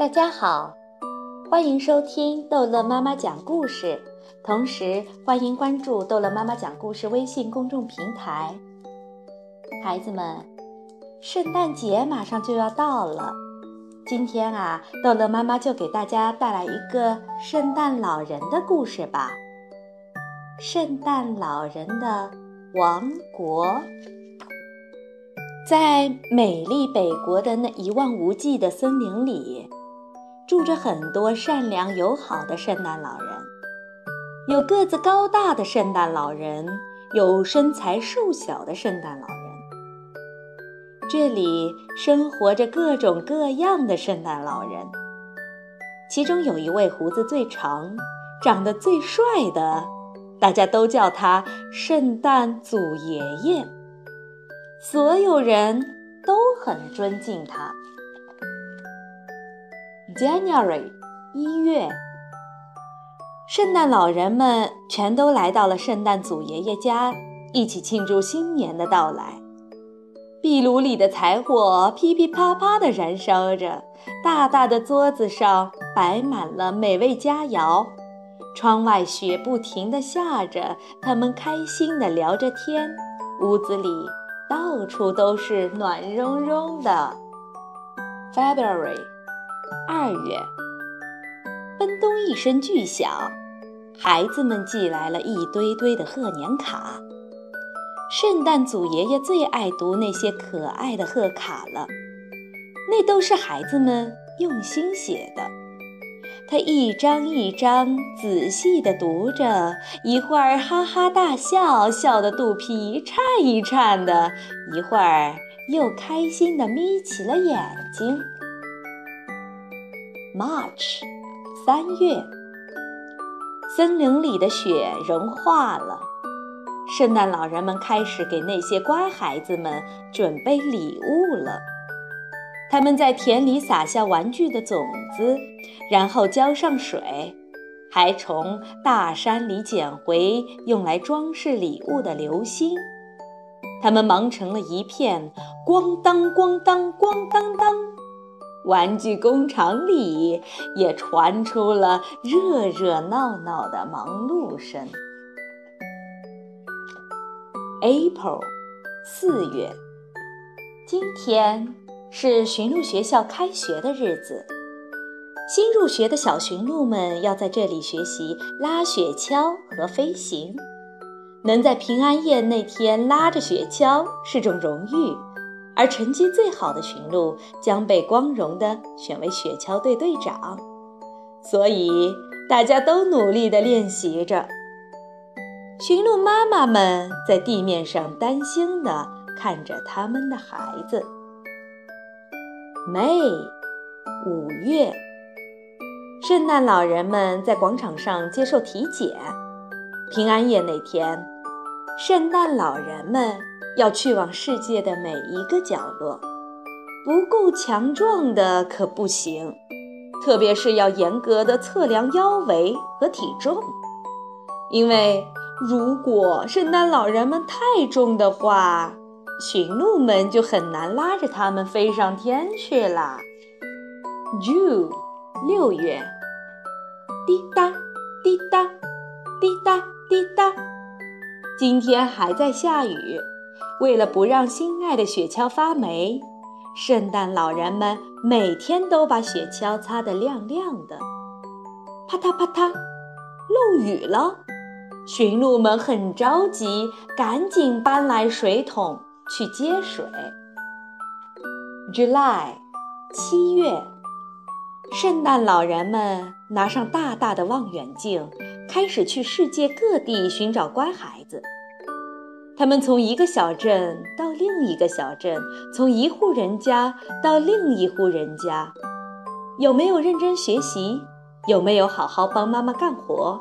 大家好，欢迎收听逗乐妈妈讲故事，同时欢迎关注逗乐妈妈讲故事微信公众平台。孩子们，圣诞节马上就要到了，今天啊，逗乐妈妈就给大家带来一个圣诞老人的故事吧。圣诞老人的王国。在美丽北国的那一望无际的森林里，住着很多善良友好的圣诞老人。有个子高大的圣诞老人，有身材瘦小的圣诞老人。这里生活着各种各样的圣诞老人，其中有一位胡子最长、长得最帅的，大家都叫他圣诞祖爷爷。所有人都很尊敬他。January，一月，圣诞老人们全都来到了圣诞祖爷爷家，一起庆祝新年的到来。壁炉里的柴火噼噼啪啪地燃烧着，大大的桌子上摆满了美味佳肴，窗外雪不停地下着，他们开心地聊着天，屋子里。到处都是暖融融的。February，二月，奔东一声巨响，孩子们寄来了一堆堆的贺年卡。圣诞祖爷爷最爱读那些可爱的贺卡了，那都是孩子们用心写的。他一张一张仔细地读着，一会儿哈哈大笑，笑得肚皮颤一颤的；一会儿又开心地眯起了眼睛。March，三月，森林里的雪融化了，圣诞老人们开始给那些乖孩子们准备礼物了。他们在田里撒下玩具的种子，然后浇上水，还从大山里捡回用来装饰礼物的流星。他们忙成了一片，咣当咣当咣当当，玩具工厂里也传出了热热闹闹的忙碌声。April，四月，今天。是驯鹿学校开学的日子，新入学的小驯鹿们要在这里学习拉雪橇和飞行。能在平安夜那天拉着雪橇是种荣誉，而成绩最好的驯鹿将被光荣地选为雪橇队队长。所以大家都努力地练习着。驯鹿妈妈们在地面上担心地看着他们的孩子。May，五月，圣诞老人们在广场上接受体检。平安夜那天，圣诞老人们要去往世界的每一个角落。不够强壮的可不行，特别是要严格的测量腰围和体重，因为如果圣诞老人们太重的话。驯鹿们就很难拉着他们飞上天去了。June，六月，滴答滴答滴答滴答，今天还在下雨。为了不让心爱的雪橇发霉，圣诞老人们每天都把雪橇擦得亮亮的。啪嗒啪嗒，漏雨了。驯鹿们很着急，赶紧搬来水桶。去接水。July，七月，圣诞老人们拿上大大的望远镜，开始去世界各地寻找乖孩子。他们从一个小镇到另一个小镇，从一户人家到另一户人家，有没有认真学习？有没有好好帮妈妈干活？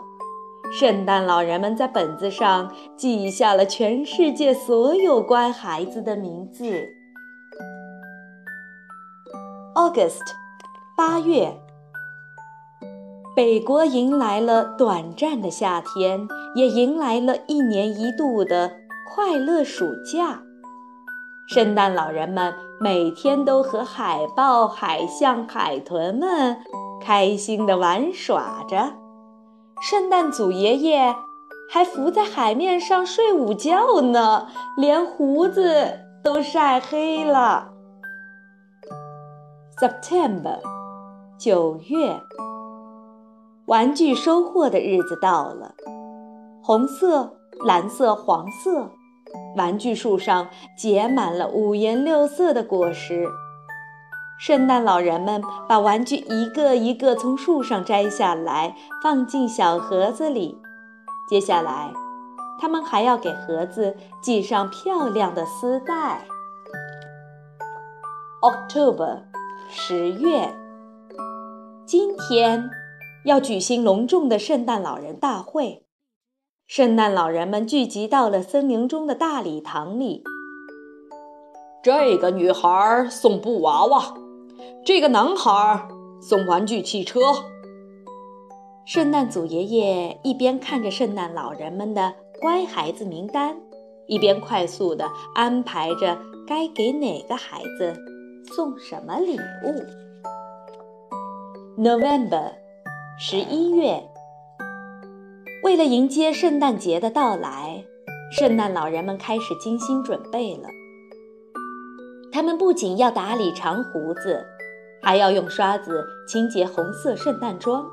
圣诞老人们在本子上记下了全世界所有乖孩子的名字。August，八月，北国迎来了短暂的夏天，也迎来了一年一度的快乐暑假。圣诞老人们每天都和海豹、海象、海豚们开心地玩耍着。圣诞祖爷爷还浮在海面上睡午觉呢，连胡子都晒黑了。September，九月，玩具收获的日子到了，红色、蓝色、黄色。玩具树上结满了五颜六色的果实。圣诞老人们把玩具一个一个从树上摘下来，放进小盒子里。接下来，他们还要给盒子系上漂亮的丝带。October，十月，今天要举行隆重的圣诞老人大会。圣诞老人们聚集到了森林中的大礼堂里。这个女孩送布娃娃，这个男孩送玩具汽车。圣诞祖爷爷一边看着圣诞老人们的乖孩子名单，一边快速地安排着该给哪个孩子送什么礼物。November，十一月。为了迎接圣诞节的到来，圣诞老人们开始精心准备了。他们不仅要打理长胡子，还要用刷子清洁红色圣诞装。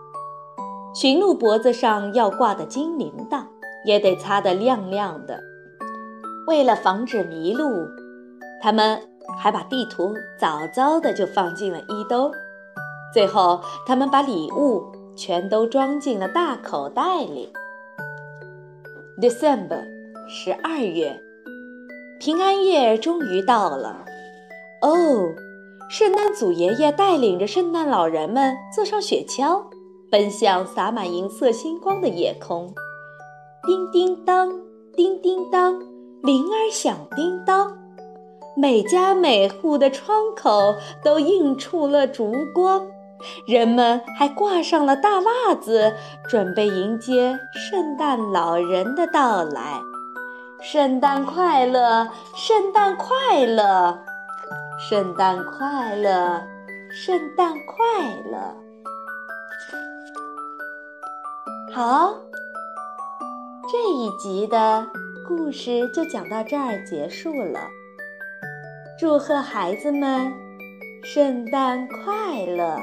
驯鹿脖子上要挂的金铃铛也得擦得亮亮的。为了防止迷路，他们还把地图早早的就放进了衣兜。最后，他们把礼物。全都装进了大口袋里。December，十二月，平安夜终于到了。哦，圣诞祖爷爷带领着圣诞老人们坐上雪橇，奔向洒满银色星光的夜空。叮叮当，叮叮当，铃儿响叮当，每家每户的窗口都映出了烛光。人们还挂上了大袜子，准备迎接圣诞老人的到来。圣诞快乐，圣诞快乐，圣诞快乐，圣诞快乐。好，这一集的故事就讲到这儿结束了。祝贺孩子们，圣诞快乐！